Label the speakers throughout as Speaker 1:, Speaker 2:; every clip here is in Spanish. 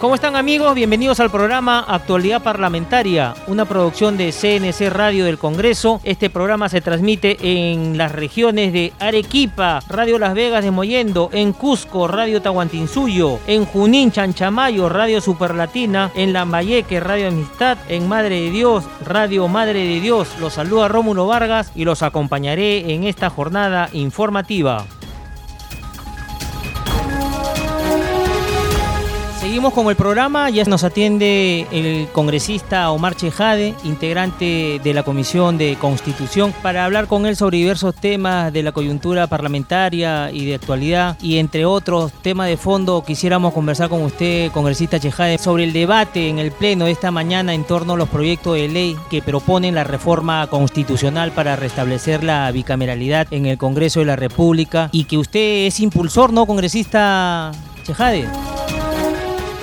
Speaker 1: ¿Cómo están amigos? Bienvenidos al programa Actualidad Parlamentaria, una producción de CNC Radio del Congreso. Este programa se transmite en las regiones de Arequipa, Radio Las Vegas de Moyendo, en Cusco, Radio Tahuantinsuyo, en Junín, Chanchamayo, Radio Superlatina, en Lambayeque, Radio Amistad, en Madre de Dios, Radio Madre de Dios. Los saluda Rómulo Vargas y los acompañaré en esta jornada informativa. Seguimos con el programa, ya nos atiende el congresista Omar Chejade, integrante de la Comisión de Constitución, para hablar con él sobre diversos temas de la coyuntura parlamentaria y de actualidad y entre otros temas de fondo quisiéramos conversar con usted, congresista Chejade, sobre el debate en el Pleno de esta mañana en torno a los proyectos de ley que proponen la reforma constitucional para restablecer la bicameralidad en el Congreso de la República y que usted es impulsor, ¿no, congresista Chejade?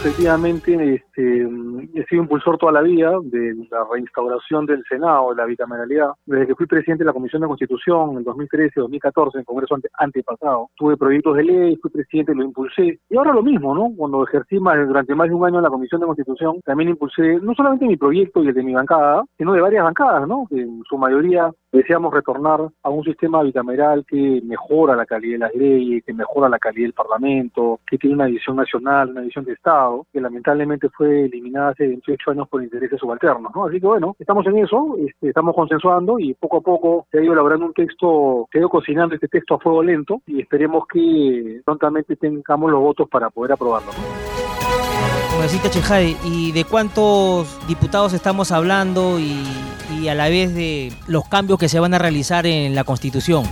Speaker 2: Efectivamente este, he sido impulsor toda la vida de la reinstauración del Senado, de la bicameralidad. Desde que fui presidente de la Comisión de Constitución en 2013-2014, en el Congreso antepasado, tuve proyectos de ley, fui presidente, lo impulsé. Y ahora lo mismo, ¿no? Cuando ejercí más, durante más de un año en la Comisión de Constitución, también impulsé no solamente mi proyecto y el de mi bancada, sino de varias bancadas, ¿no? Que en su mayoría deseamos retornar a un sistema bicameral que mejora la calidad de las leyes, que mejora la calidad del Parlamento, que tiene una visión nacional, una visión de Estado, que lamentablemente fue eliminada hace 28 años por intereses subalternos. ¿no? Así que bueno, estamos en eso, este, estamos consensuando y poco a poco se ha ido elaborando un texto, se ha ido cocinando este texto a fuego lento y esperemos que prontamente tengamos los votos para poder aprobarlo.
Speaker 1: Congresista Chejade, ¿y de cuántos diputados estamos hablando y a la vez de los cambios que se van a realizar en la Constitución?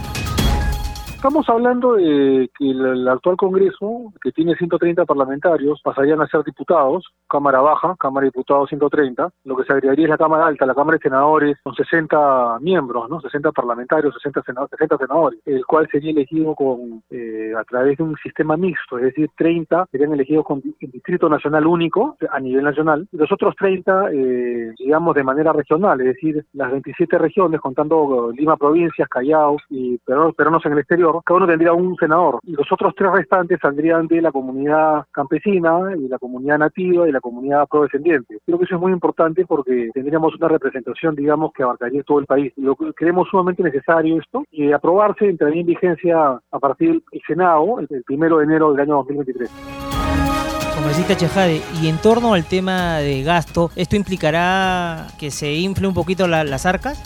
Speaker 2: Estamos hablando de que el, actual Congreso, que tiene 130 parlamentarios, pasarían a ser diputados, Cámara Baja, Cámara de Diputados 130, lo que se agregaría es la Cámara Alta, la Cámara de Senadores, con 60 miembros, ¿no? 60 parlamentarios, 60 senadores, 60 senadores, el cual sería elegido con eh, a través de un sistema mixto, es decir, 30 serían elegidos con distrito nacional único a nivel nacional, y los otros 30, eh, digamos, de manera regional, es decir, las 27 regiones, contando Lima provincias, Callao y peruanos en el exterior, cada uno tendría un senador y los otros tres restantes saldrían de la comunidad campesina y la comunidad nativa y la comunidad afrodescendiente. Creo que eso es muy importante porque tendríamos una representación, digamos, que abarcaría todo el país. Lo que creemos sumamente necesario esto y aprobarse entraría en vigencia a partir del Senado el, primero de enero del año 2023.
Speaker 1: Congresista Chejade, y en torno al tema de gasto, ¿esto implicará que se infle un poquito las arcas?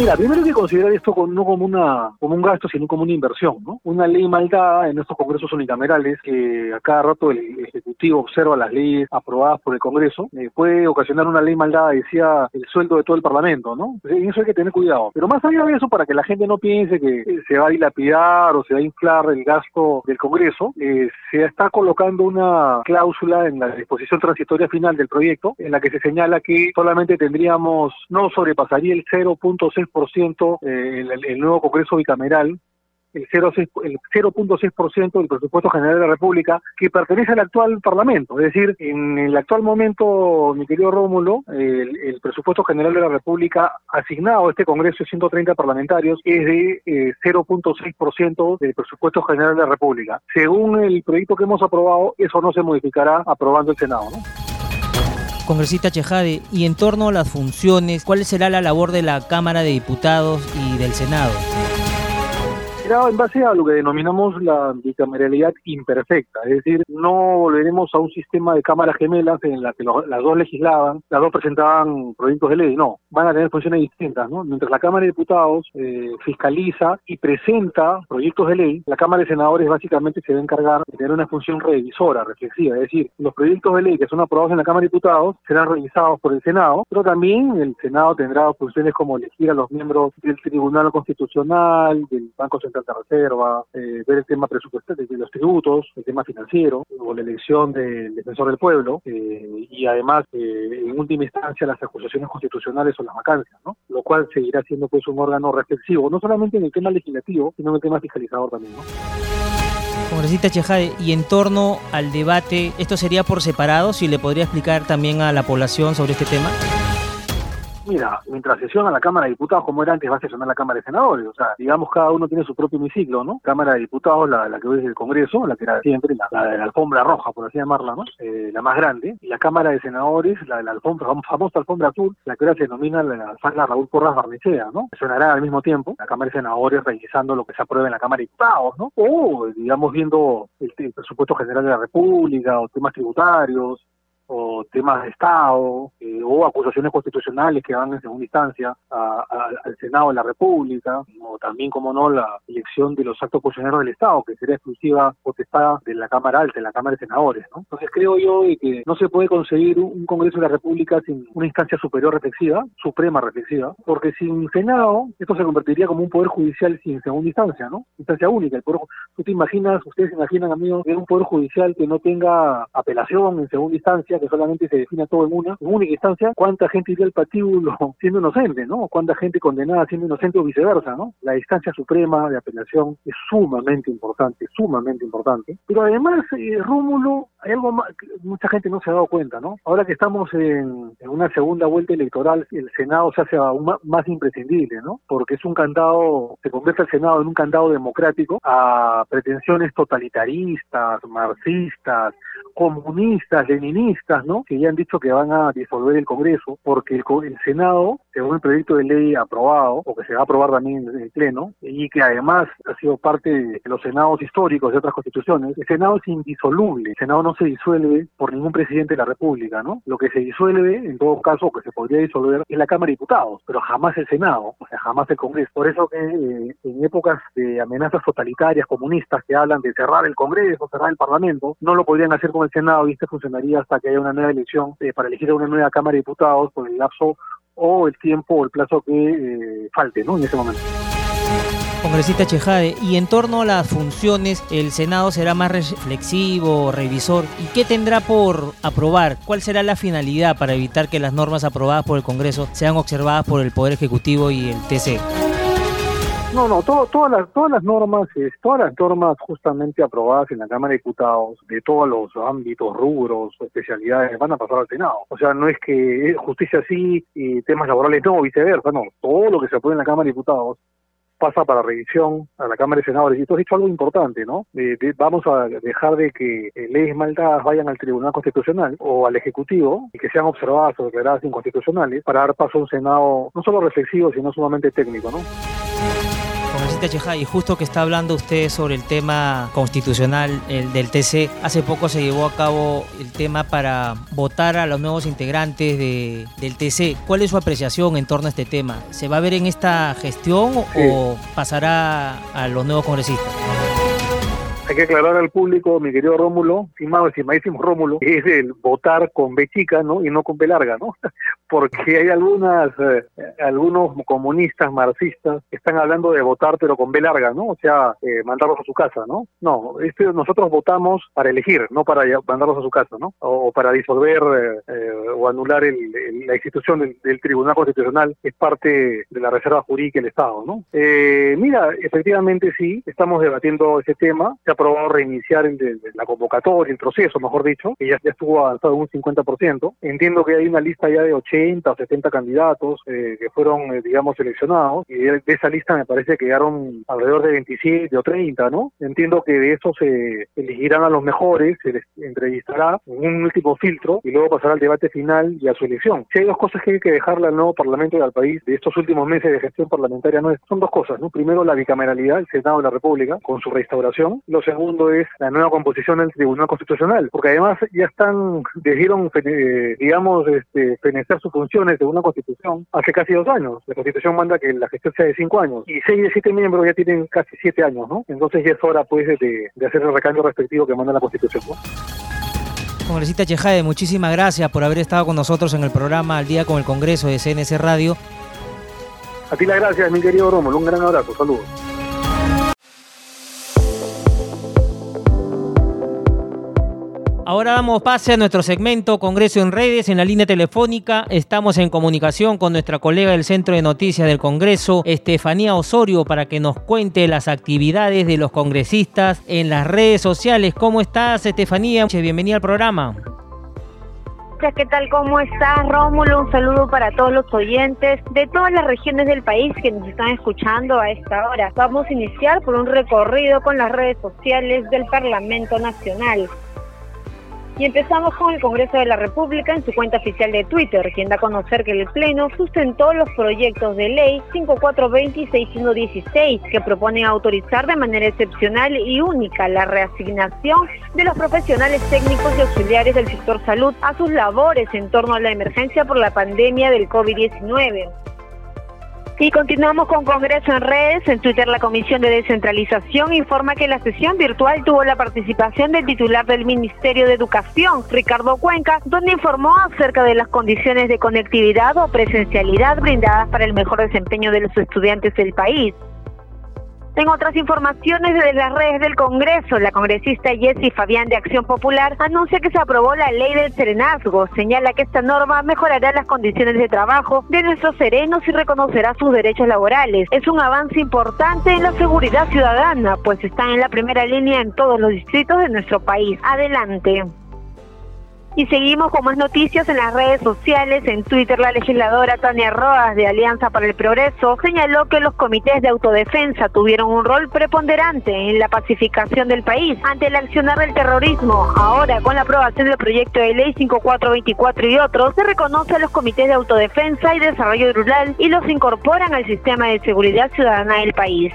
Speaker 2: Mira, primero hay que considerar esto no como una como un gasto, sino como una inversión, ¿no? Una ley maldada en estos congresos unicamerales que a cada rato el Ejecutivo observa las leyes aprobadas por el Congreso, eh, puede ocasionar una ley maldada, decía, el sueldo de todo el Parlamento, ¿no? En eso hay que tener cuidado. Pero más allá de eso, para que la gente no piense que se va a dilapidar o se va a inflar el gasto del Congreso, eh, se está colocando una cláusula en la disposición transitoria final del proyecto en la que se señala que solamente tendríamos, no sobrepasaría el 0.6 6% eh, el, el, nuevo Congreso bicameral, el 0.6% del presupuesto general de la República, que pertenece al actual Parlamento. Es decir, en el actual momento, mi querido Rómulo, el, presupuesto general de la República asignado a este Congreso de 130 parlamentarios es de 0.6% eh, del presupuesto general de la República. Según el proyecto que hemos aprobado, eso no se modificará aprobando el Senado. ¿no?
Speaker 1: Congresista Chejade, y en torno a las funciones, ¿cuál será la labor de la Cámara de Diputados y del Senado?
Speaker 2: En base a lo que denominamos la bicameralidad imperfecta, es decir, no volveremos a un sistema de cámaras gemelas en la que las dos legislaban, las dos presentaban proyectos de ley, no, van a tener funciones distintas, ¿no? Mientras la Cámara de Diputados eh, fiscaliza y presenta proyectos de ley, la Cámara de Senadores básicamente se va a encargar de tener una función revisora, reflexiva, es decir, los proyectos de ley que son aprobados en la Cámara de Diputados serán revisados por el Senado, pero también el Senado tendrá funciones como elegir a los miembros del Tribunal Constitucional, del Banco Central de reserva, eh, ver el tema presupuestal de los tributos, el tema financiero, o la elección del defensor del pueblo, eh, y además, eh, en última instancia, las acusaciones constitucionales o las vacancias, ¿no? Lo cual seguirá siendo pues un órgano reflexivo, no solamente en el tema legislativo, sino en el tema fiscalizador también.
Speaker 1: Congresista Chejade, y en torno al debate, ¿esto sería por separado? Si le podría explicar también a la población sobre este tema.
Speaker 2: Mira, mientras sesiona la Cámara de Diputados, como era antes, va a sesionar la Cámara de Senadores. O sea, digamos, cada uno tiene su propio hemiciclo, ¿no? Cámara de Diputados, la, la que hoy es el Congreso, la que era siempre, la, de la alfombra roja, por así llamarla, ¿no? Eh, la más grande. Y la Cámara de Senadores, la de la alfombra, famosa alfombra azul, la que ahora se denomina la, sala Raúl Porras Barnechea, ¿no? Sonará al mismo tiempo la Cámara de Senadores revisando lo que se aprueba en la Cámara de Diputados, ¿no? O, digamos, viendo el, el presupuesto general de la República o temas tributarios o temas de Estado eh, o acusaciones constitucionales que van en segunda instancia al Senado de la República o también, como no, la elección de los actos funcionarios del Estado, que sería exclusiva potestad de la Cámara Alta, de la Cámara de Senadores. ¿no? Entonces creo yo que no se puede conseguir un Congreso de la República sin una instancia superior reflexiva, suprema reflexiva, porque sin Senado esto se convertiría como un Poder Judicial sin segunda instancia, ¿no? Instancia única. El poder, tú te imaginas, ustedes se imaginan, amigos, que un Poder Judicial que no tenga apelación en segunda instancia, que solamente se defina todo en una, única instancia, cuánta gente iría al patíbulo siendo inocente, ¿no? Cuánta gente condenada siendo inocente o viceversa, ¿no? La instancia suprema de apelación es sumamente importante, sumamente importante. Pero además, eh, Rómulo, hay algo más, mucha gente no se ha dado cuenta, ¿no? Ahora que estamos en, una segunda vuelta electoral, el Senado se hace aún más, más imprescindible, ¿no? Porque es un candado, se convierte el Senado en un candado democrático a pretensiones totalitaristas, marxistas, comunistas, leninistas, ¿no? Que ya han dicho que van a disolver el Congreso porque el, el, Senado, según el proyecto de ley aprobado, o que se va a aprobar también en el Pleno, y que además ha sido parte de los senados históricos de otras constituciones, el Senado es indisoluble. El Senado no se disuelve por ningún presidente de la República, ¿no? Lo que se disuelve, en todo caso, que se podría disolver, es la Cámara de Diputados, pero jamás el Senado, o sea, jamás el Congreso. Por eso que eh, en épocas de amenazas totalitarias, comunistas, que hablan de cerrar el Congreso, cerrar el Parlamento, no lo podrían hacer con el Senado y este funcionaría hasta que haya una nueva elección eh, para elegir a una nueva Cámara de Diputados por el lapso o el tiempo o el plazo que eh, falte ¿no? en ese momento.
Speaker 1: Congresista Chejade, y en torno a las funciones, ¿el Senado será más reflexivo, revisor? ¿Y qué tendrá por aprobar? ¿Cuál será la finalidad para evitar que las normas aprobadas por el Congreso sean observadas por el Poder Ejecutivo y el TC?
Speaker 2: No, no, todas las todas las normas, todas las normas justamente aprobadas en la Cámara de Diputados de todos los ámbitos, rubros, especialidades van a pasar al Senado. O sea, no es que justicia sí y temas laborales no, viceversa, no. Todo lo que se aprueba en la Cámara de Diputados pasa para revisión a la Cámara de Senadores. Y tú has dicho algo importante, ¿no? vamos a dejar de que leyes maldadas vayan al Tribunal Constitucional o al Ejecutivo y que sean observadas o declaradas inconstitucionales para dar paso a un Senado no solo reflexivo, sino sumamente técnico, ¿no?
Speaker 1: Congresista y justo que está hablando usted sobre el tema constitucional el del TC, hace poco se llevó a cabo el tema para votar a los nuevos integrantes de, del TC. ¿Cuál es su apreciación en torno a este tema? ¿Se va a ver en esta gestión o pasará a los nuevos congresistas?
Speaker 2: Hay que aclarar al público, mi querido Rómulo, estimadísimo Rómulo, es el votar con B chica, ¿no? Y no con B larga, ¿no? Porque hay algunas, eh, algunos comunistas, marxistas, que están hablando de votar pero con B larga, ¿no? O sea, eh, mandarlos a su casa, ¿no? No, este, nosotros votamos para elegir, no para mandarlos a su casa, ¿no? O, para disolver eh, o anular el, la institución del, Tribunal Constitucional, es parte de la Reserva Jurídica del Estado, ¿no? mira, efectivamente sí, estamos debatiendo ese tema, se aprobado reiniciar el la convocatoria, el proceso, mejor dicho, que ya, ya estuvo avanzado un 50%. Entiendo que hay una lista ya de 80 o 70 candidatos eh, que fueron, eh, digamos, seleccionados, y de, esa lista me parece que quedaron alrededor de 27 o 30, ¿no? Entiendo que de eso se elegirán a los mejores, se les entrevistará en un último filtro y luego pasará al debate final y a su elección. Si hay dos cosas que hay que dejarle al nuevo Parlamento y al país de estos últimos meses de gestión parlamentaria, no son dos cosas, ¿no? Primero, la bicameralidad, el Senado de la República, con su restauración. Los segundo es la nueva composición del Tribunal Constitucional, porque además ya están, decidieron, eh, digamos, este, fenecer sus funciones de una constitución hace casi dos años. La constitución manda que la gestión sea de cinco años, y seis de siete miembros ya tienen casi siete años, ¿no? Entonces ya es hora, pues, de, hacer el recambio respectivo que manda la constitución, ¿no?
Speaker 1: Congresista Chejade, muchísimas gracias por haber estado con nosotros en el programa Al Día con el Congreso de CNC Radio.
Speaker 2: A ti las gracias, mi querido Rómulo. Un gran abrazo. Saludos.
Speaker 1: Ahora damos pase a nuestro segmento Congreso en redes. En la línea telefónica estamos en comunicación con nuestra colega del Centro de Noticias del Congreso, Estefanía Osorio, para que nos cuente las actividades de los congresistas en las redes sociales. ¿Cómo estás, Estefanía? Bienvenida al programa.
Speaker 3: ¿qué tal? ¿Cómo estás, Rómulo? Un saludo para todos los oyentes de todas las regiones del país que nos están escuchando a esta hora. Vamos a iniciar por un recorrido con las redes sociales del Parlamento Nacional. Y empezamos con el Congreso de la República en su cuenta oficial de Twitter, quien da a conocer que el Pleno sustentó los proyectos de ley 5420 y 6116 que proponen autorizar de manera excepcional y única la reasignación de los profesionales técnicos y auxiliares del sector salud a sus labores en torno a la emergencia por la pandemia del COVID-19. Y continuamos con Congreso en redes. En Twitter la Comisión de Descentralización informa que la sesión virtual tuvo la participación del titular del Ministerio de Educación, Ricardo Cuenca, donde informó acerca de las condiciones de conectividad o presencialidad brindadas para el mejor desempeño de los estudiantes del país. En otras informaciones de las redes del Congreso, la congresista Jessie Fabián de Acción Popular anuncia que se aprobó la ley del serenazgo. Señala que esta norma mejorará las condiciones de trabajo de nuestros serenos y reconocerá sus derechos laborales. Es un avance importante en la seguridad ciudadana, pues están en la primera línea en todos los distritos de nuestro país. Adelante. Y seguimos con más noticias en las redes sociales. En Twitter, la legisladora Tania Roas de Alianza para el Progreso señaló que los comités de autodefensa tuvieron un rol preponderante en la pacificación del país ante el accionar del terrorismo. Ahora, con la aprobación del proyecto de ley 5424 y otros, se reconoce a los comités de autodefensa y desarrollo rural y los incorporan al sistema de seguridad ciudadana del país.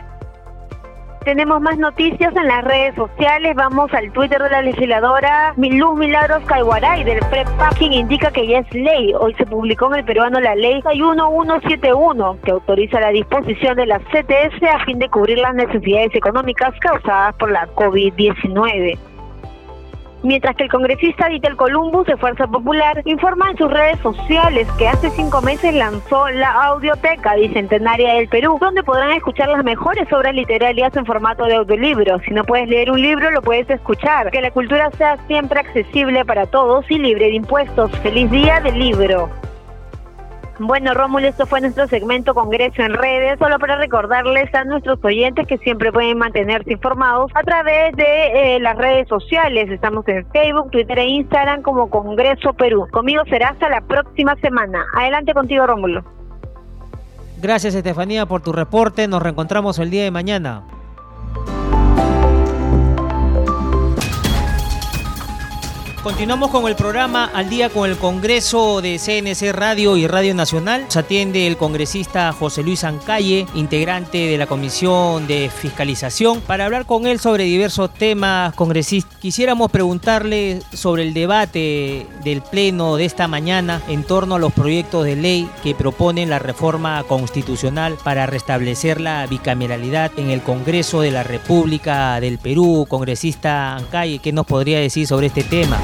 Speaker 3: Tenemos más noticias en las redes sociales. Vamos al Twitter de la legisladora Luz Milagros Caiguaray del PREPAP, quien indica que ya es ley. Hoy se publicó en el peruano la ley 1171, que autoriza la disposición de la CTS a fin de cubrir las necesidades económicas causadas por la COVID-19 mientras que el congresista Ditel Columbus de Fuerza Popular informa en sus redes sociales que hace cinco meses lanzó la Audioteca Bicentenaria del Perú, donde podrán escuchar las mejores obras literarias en formato de audiolibro. Si no puedes leer un libro, lo puedes escuchar. Que la cultura sea siempre accesible para todos y libre de impuestos. ¡Feliz día del libro! Bueno, Rómulo, esto fue nuestro segmento Congreso en redes, solo para recordarles a nuestros oyentes que siempre pueden mantenerse informados a través de eh, las redes sociales. Estamos en Facebook, Twitter e Instagram como Congreso Perú. Conmigo será hasta la próxima semana. Adelante contigo, Rómulo.
Speaker 1: Gracias, Estefanía, por tu reporte. Nos reencontramos el día de mañana. Continuamos con el programa Al día con el Congreso de CNC Radio y Radio Nacional. Se atiende el congresista José Luis Ancalle, integrante de la Comisión de Fiscalización, para hablar con él sobre diversos temas congresistas. Quisiéramos preguntarle sobre el debate del Pleno de esta mañana en torno a los proyectos de ley que proponen la reforma constitucional para restablecer la bicameralidad en el Congreso de la República del Perú. Congresista Ancalle, ¿qué nos podría decir sobre este tema?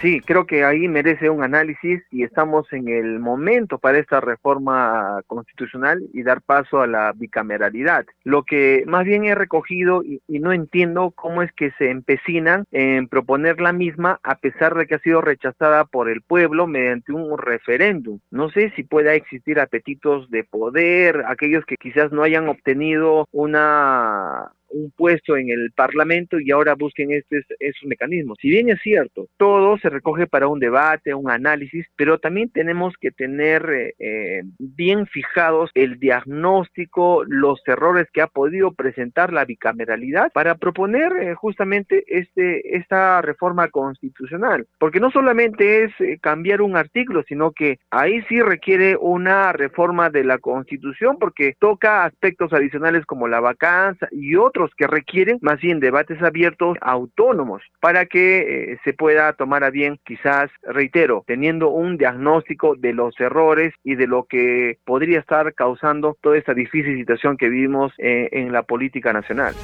Speaker 4: Sí, creo que ahí merece un análisis y estamos en el momento para esta reforma constitucional y dar paso a la bicameralidad. Lo que más bien he recogido y, no entiendo cómo es que se empecinan en proponer la misma a pesar de que ha sido rechazada por el pueblo mediante un referéndum. No sé si pueda existir apetitos de poder, aquellos que quizás no hayan obtenido una un puesto en el Parlamento y ahora busquen estos, esos mecanismos. Si bien es cierto, todo se recoge para un debate, un análisis, pero también tenemos que tener eh, eh, bien fijados el diagnóstico, los errores que ha podido presentar la bicameralidad para proponer eh, justamente este, esta reforma constitucional. Porque no solamente es cambiar un artículo, sino que ahí sí requiere una reforma de la constitución porque toca aspectos adicionales como la vacancia y otros que requieren más bien debates abiertos autónomos para que eh, se pueda tomar a bien, quizás, reitero, teniendo un diagnóstico de los errores y de lo que podría estar causando toda esta difícil situación que vivimos eh, en la política nacional.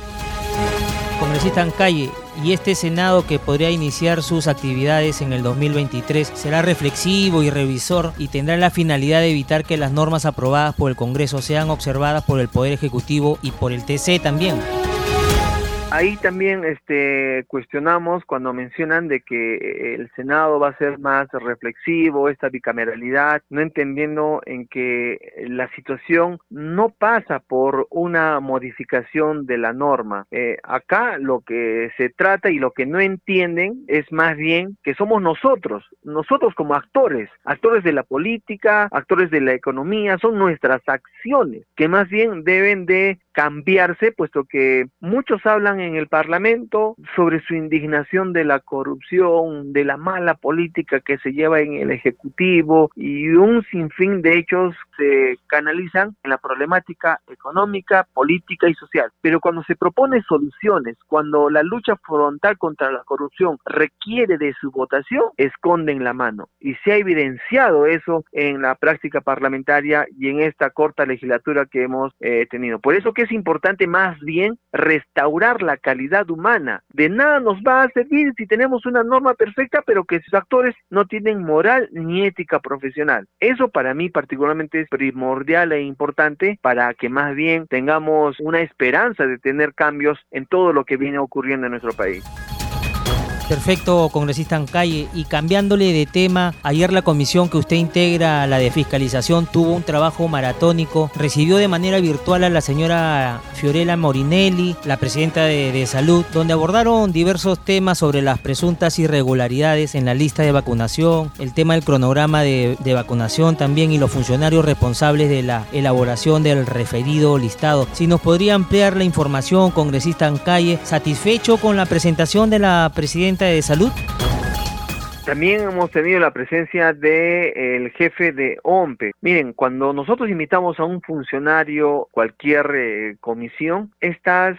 Speaker 1: Congresista en calle, y este Senado que podría iniciar sus actividades en el 2023 será reflexivo y revisor y tendrá la finalidad de evitar que las normas aprobadas por el Congreso sean observadas por el Poder Ejecutivo y por el TC también
Speaker 4: ahí también este, cuestionamos cuando mencionan de que el Senado va a ser más reflexivo, esta bicameralidad, no entendiendo en que la situación no pasa por una modificación de la norma. Eh, acá lo que se trata y lo que no entienden es más bien que somos nosotros, nosotros como actores, actores de la política, actores de la economía, son nuestras acciones que más bien deben de cambiarse, puesto que muchos hablan en el Parlamento sobre su indignación de la corrupción, de la mala política que se lleva en el Ejecutivo y un sinfín de hechos se canalizan en la problemática económica, política y social. Pero cuando se propone soluciones, cuando la lucha frontal contra la corrupción requiere de su votación, esconden la mano. Y se ha evidenciado eso en la práctica parlamentaria y en esta corta legislatura que hemos eh, tenido. Por eso que es importante más bien restaurar la calidad humana. De nada nos va a servir si tenemos una norma perfecta, pero que sus actores no tienen moral ni ética profesional. Eso para mí particularmente es primordial e importante para que más bien tengamos una esperanza de tener cambios en todo lo que viene ocurriendo en nuestro país.
Speaker 1: Perfecto, congresista Ancalle. Y cambiándole de tema, ayer la comisión que usted integra, la de fiscalización, tuvo un trabajo maratónico. Recibió de manera virtual a la señora Fiorella Morinelli, la presidenta de, Salud, donde abordaron diversos temas sobre las presuntas irregularidades en la lista de vacunación, el tema del cronograma de, vacunación también y los funcionarios responsables de la elaboración del referido listado. Si nos podría ampliar la información, congresista Ancalle, satisfecho con la presentación de la presidenta de Salud?
Speaker 4: También hemos tenido la presencia del jefe de OMPE. Miren, cuando nosotros invitamos a un funcionario, cualquier eh, comisión, estas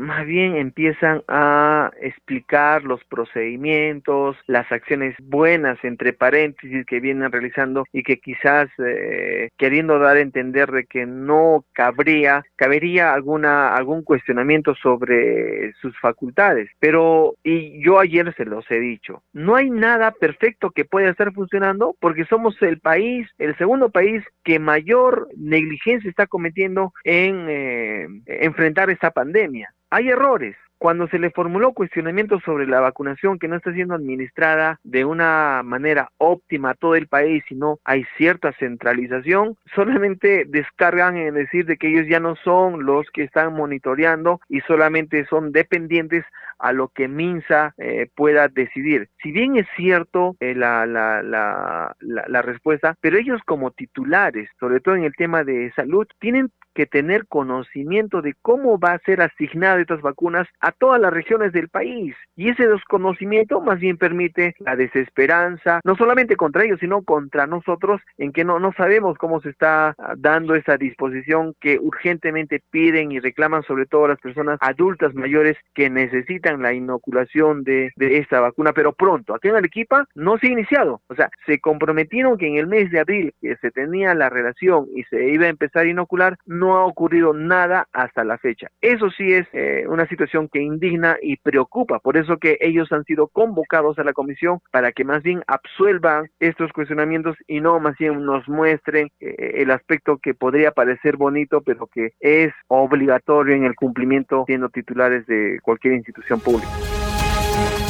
Speaker 4: más bien empiezan a explicar los procedimientos, las acciones buenas, entre paréntesis, que vienen realizando y que quizás eh, queriendo dar a entender de que no cabría, cabería alguna, algún cuestionamiento sobre sus facultades. Pero, y yo ayer se los he dicho, no hay nada perfecto que pueda estar funcionando porque somos el país, el segundo país que mayor negligencia está cometiendo en eh, enfrentar esta pandemia. Hay errores, cuando se le formuló cuestionamiento sobre la vacunación que no está siendo administrada de una manera óptima a todo el país, sino hay cierta centralización, solamente descargan en decir de que ellos ya no son los que están monitoreando y solamente son dependientes a lo que Minsa eh, pueda decidir. Si bien es cierto eh, la, la, la, la respuesta, pero ellos como titulares, sobre todo en el tema de salud, tienen que tener conocimiento de cómo va a ser asignada estas vacunas a todas las regiones del país. Y ese desconocimiento más bien permite la desesperanza, no solamente contra ellos, sino contra nosotros, en que no, no sabemos cómo se está ah, dando esa disposición que urgentemente piden y reclaman sobre todo las personas adultas mayores que necesitan la inoculación de, esta vacuna, pero pronto. Aquí en Arequipa no se ha iniciado. O sea, se comprometieron que en el mes de abril que se tenía la relación y se iba a empezar a inocular, no ha ocurrido nada hasta la fecha. Eso sí es eh, una situación que indigna y preocupa, por eso que ellos han sido convocados a la comisión para que más bien absuelvan estos cuestionamientos y no más bien nos muestren eh, el aspecto que podría parecer bonito, pero que es obligatorio en el cumplimiento siendo titulares de cualquier institución pública.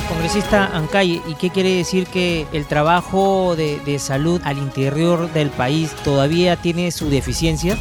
Speaker 1: Congresista Ancay, ¿y qué quiere decir que el trabajo de, de salud al interior del país todavía tiene su deficiencia?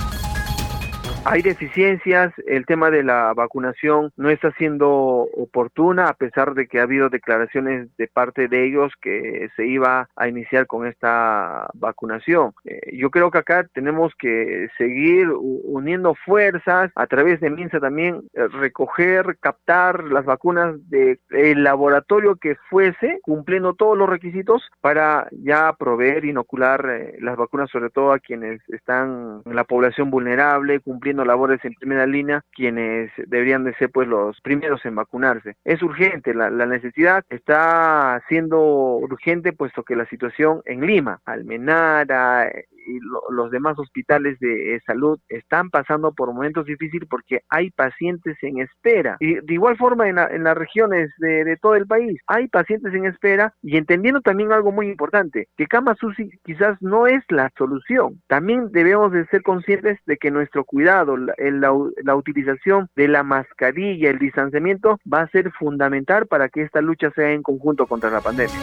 Speaker 4: Hay deficiencias, el tema de la vacunación no está siendo oportuna a pesar de que ha habido declaraciones de parte de ellos que se iba a iniciar con esta vacunación. Eh, yo creo que acá tenemos que seguir uniendo fuerzas a través de MINSA también, eh, recoger, captar las vacunas del laboratorio que fuese, cumpliendo todos los requisitos para ya proveer, inocular eh, las vacunas sobre todo a quienes están en la población vulnerable, cumpliendo labores en primera línea quienes deberían de ser pues los primeros en vacunarse. Es urgente, la, necesidad está siendo urgente puesto que la situación en Lima, Almenara y los demás hospitales de eh, salud están pasando por momentos difíciles porque hay pacientes en espera. Y de igual forma en, las regiones de, todo el país hay pacientes en espera y entendiendo también algo muy importante, que cama SUSI quizás no es la solución. También debemos de ser conscientes de que nuestro cuidado, la, la utilización de la mascarilla, el distanciamiento va a ser fundamental para que esta lucha sea en conjunto contra la pandemia.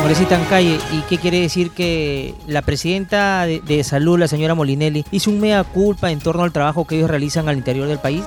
Speaker 1: Congresista en calle, ¿y qué quiere decir que la presidenta de, de, salud, la señora Molinelli, hizo un mea culpa en torno al trabajo que ellos realizan al interior del país?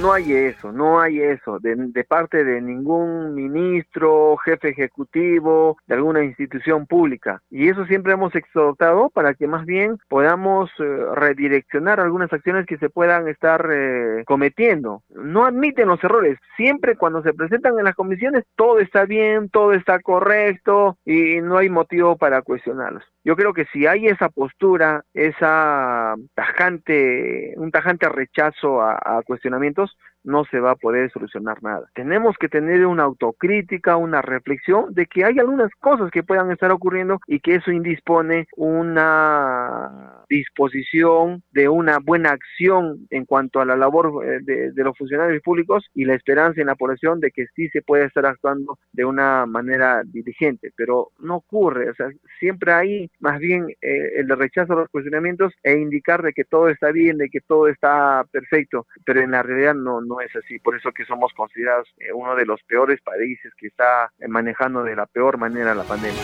Speaker 4: No hay eso, no hay eso de, parte de ningún ministro, jefe ejecutivo, de alguna institución pública. Y eso siempre hemos exhortado para que más bien podamos eh, redireccionar algunas acciones que se puedan estar eh, cometiendo. No admiten los errores. Siempre cuando se presentan en las comisiones todo está bien, todo está correcto y no hay motivo para cuestionarlos. Yo creo que si hay esa postura, esa tajante, un tajante rechazo a cuestionamientos, no se va a poder solucionar nada. Tenemos que tener una autocrítica, una reflexión de que hay algunas cosas que puedan estar ocurriendo y que eso indispone una disposición de una buena acción en cuanto a la labor eh, de, los funcionarios públicos y la esperanza en la población de que sí se puede estar actuando de una manera diligente, pero no ocurre, o sea, siempre hay más bien eh, el rechazo a los cuestionamientos e indicar de que todo está bien, de que todo está perfecto, pero en la realidad no, no es así, por eso que somos considerados eh, uno de los peores países que está manejando de la peor manera la pandemia.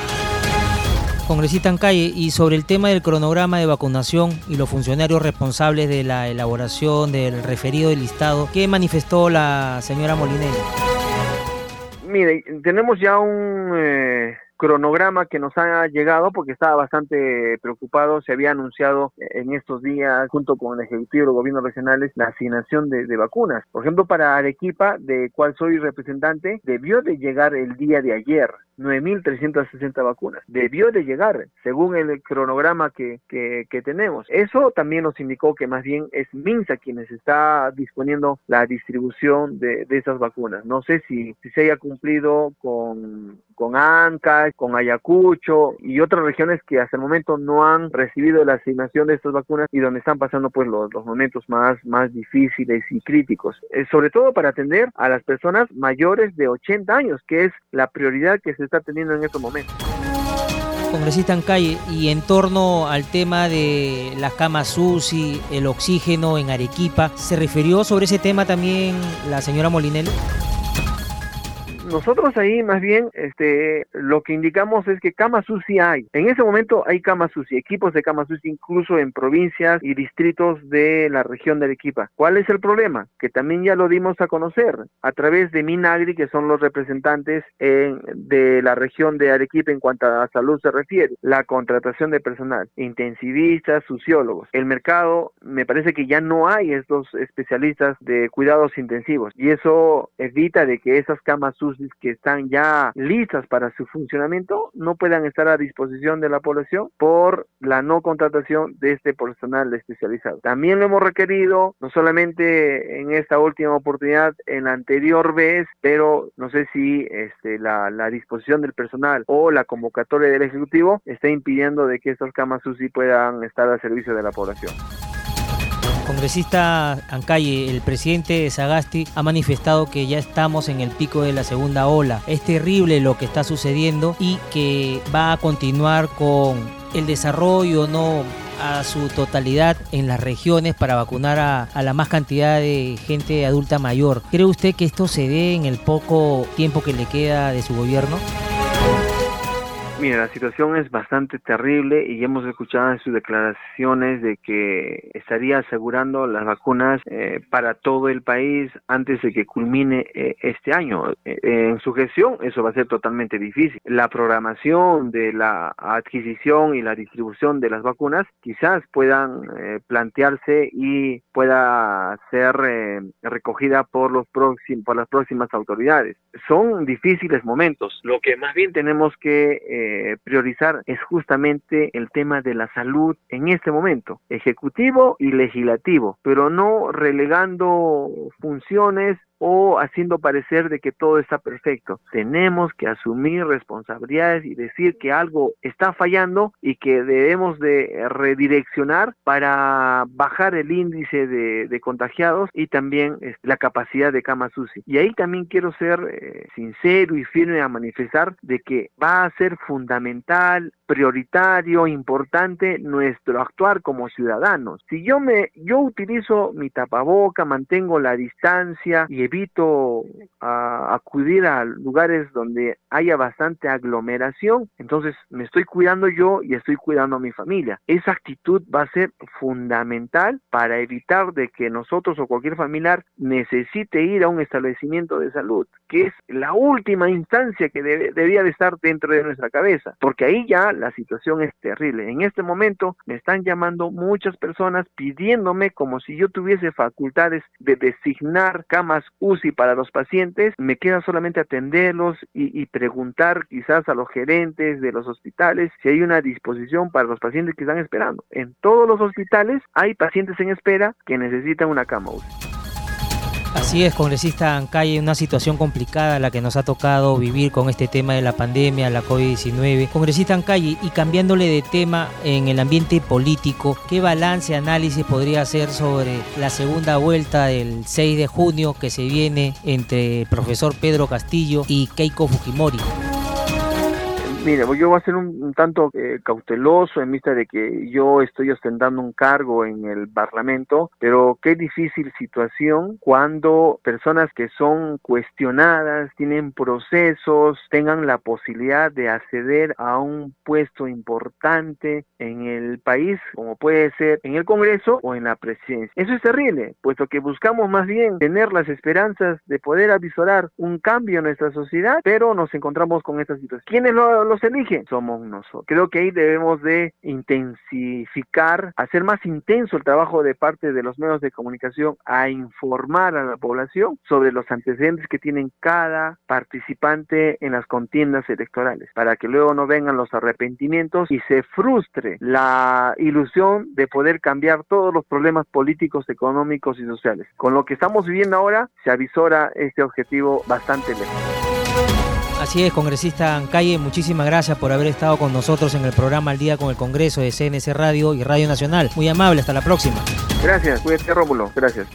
Speaker 1: Congresista en calle, y sobre el tema del cronograma de vacunación y los funcionarios responsables de la elaboración del referido del listado, ¿qué manifestó la señora Molinelli?
Speaker 4: Mire, tenemos ya un eh, cronograma que nos ha llegado porque estaba bastante preocupado. Se había anunciado en estos días, junto con el Ejecutivo y los gobiernos regionales, la asignación de, vacunas. Por ejemplo, para Arequipa, de cual soy representante, debió de llegar el día de ayer. 9.360 vacunas. Debió de llegar, según el cronograma que, que, tenemos. Eso también nos indicó que más bien es MINSA quienes está disponiendo la distribución de, de esas vacunas. No sé si, si se haya cumplido con, con ANCA, con Ayacucho y otras regiones que hasta el momento no han recibido la asignación de estas vacunas y donde están pasando pues los, momentos más, más difíciles y críticos. Eh, sobre todo para atender a las personas mayores de 80 años, que es la prioridad que se está teniendo en estos momentos.
Speaker 1: Congresista calle, y en torno al tema de las camas UCI, el oxígeno en Arequipa, ¿se refirió sobre ese tema también la señora Molinelli?
Speaker 4: Nosotros ahí más bien este lo que indicamos es que camas UCI hay. En ese momento hay camas UCI, equipos de camas UCI incluso en provincias y distritos de la región de Arequipa. ¿Cuál es el problema? Que también ya lo dimos a conocer a través de Minagri, que son los representantes de la región de Arequipa en cuanto a salud se refiere. La contratación de personal, intensivistas, sociólogos. El mercado, me parece que ya no hay estos especialistas de cuidados intensivos y eso evita de que esas camas UCI que están ya listas para su funcionamiento no puedan estar a disposición de la población por la no contratación de este personal especializado. También lo hemos requerido, no solamente en esta última oportunidad, en la anterior vez, pero no sé si este, la, la disposición del personal o la convocatoria del Ejecutivo está impidiendo de que estas camas UCI puedan estar al servicio de la población.
Speaker 1: Congresista Ancalle, el presidente Sagasti ha manifestado que ya estamos en el pico de la segunda ola. Es terrible lo que está sucediendo y que va a continuar con el desarrollo no a su totalidad en las regiones para vacunar a, a, la más cantidad de gente adulta mayor. ¿Cree usted que esto se dé en el poco tiempo que le queda de su gobierno?
Speaker 4: Mira, la situación es bastante terrible y hemos escuchado en sus declaraciones de que estaría asegurando las vacunas eh, para todo el país antes de que culmine eh, este año. Eh, en su gestión eso va a ser totalmente difícil. La programación de la adquisición y la distribución de las vacunas quizás puedan plantearse y pueda ser recogida por los próximos por las próximas autoridades. Son difíciles momentos. Lo que más bien tenemos que eh, priorizar es justamente el tema de la salud en este momento, ejecutivo y legislativo, pero no relegando funciones o haciendo parecer de que todo está perfecto. Tenemos que asumir responsabilidades y decir que algo está fallando y que debemos de redireccionar para bajar el índice de, contagiados y también este, la capacidad de camas UCI. Y ahí también quiero ser eh, sincero y firme a manifestar de que va a ser fundamental, prioritario, importante nuestro actuar como ciudadanos. Si yo me yo utilizo mi tapaboca, mantengo la distancia y evito acudir a lugares donde haya bastante aglomeración, entonces me estoy cuidando yo y estoy cuidando a mi familia. Esa actitud va a ser fundamental para evitar de que nosotros o cualquier familiar necesite ir a un establecimiento de salud, que es la última instancia que debía de estar dentro de nuestra cabeza, porque ahí ya la situación es terrible. En este momento me están llamando muchas personas pidiéndome como si yo tuviese facultades de designar camas UCI para los pacientes, me queda solamente atenderlos y, preguntar quizás a los gerentes de los hospitales si hay una disposición para los pacientes que están esperando. En todos los hospitales hay pacientes en espera que necesitan una cama UCI.
Speaker 1: Así es, congresista Ancalle, una situación complicada la que nos ha tocado vivir con este tema de la pandemia, la COVID-19. Congresista Ancalle, y cambiándole de tema en el ambiente político, ¿qué balance, análisis podría hacer sobre la segunda vuelta del 6 de junio que se viene entre el profesor Pedro Castillo y Keiko Fujimori?
Speaker 4: Mire, yo voy a ser un, tanto eh, cauteloso en vista de que yo estoy ostentando un cargo en el Parlamento, pero qué difícil situación cuando personas que son cuestionadas, tienen procesos, tengan la posibilidad de acceder a un puesto importante en el país, como puede ser en el Congreso o en la presidencia. Eso es terrible, puesto que buscamos más bien tener las esperanzas de poder avisorar un cambio en nuestra sociedad, pero nos encontramos con esta situación. ¿Quiénes lo se elige, somos nosotros. Creo que ahí debemos de intensificar, hacer más intenso el trabajo de parte de los medios de comunicación a informar a la población sobre los antecedentes que tienen cada participante en las contiendas electorales, para que luego no vengan los arrepentimientos y se frustre la ilusión de poder cambiar todos los problemas políticos, económicos y sociales. Con lo que estamos viviendo ahora, se avisora este objetivo bastante lejos.
Speaker 1: Así es, congresista Calle, muchísimas gracias por haber estado con nosotros en el programa Al Día con el Congreso de CNC Radio y Radio Nacional. Muy amable, hasta la próxima.
Speaker 4: Gracias, cuídate Rómulo, gracias.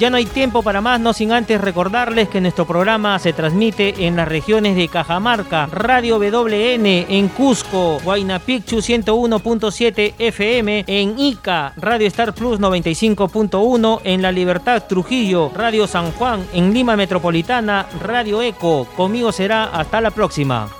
Speaker 1: Ya no hay tiempo para más, no sin antes recordarles que nuestro programa se transmite en las regiones de Cajamarca, Radio WN en Cusco, Huayna Picchu 101.7 FM, en Ica, Radio Star Plus 95.1, en La Libertad Trujillo, Radio San Juan, en Lima Metropolitana, Radio Eco. Conmigo será hasta la próxima.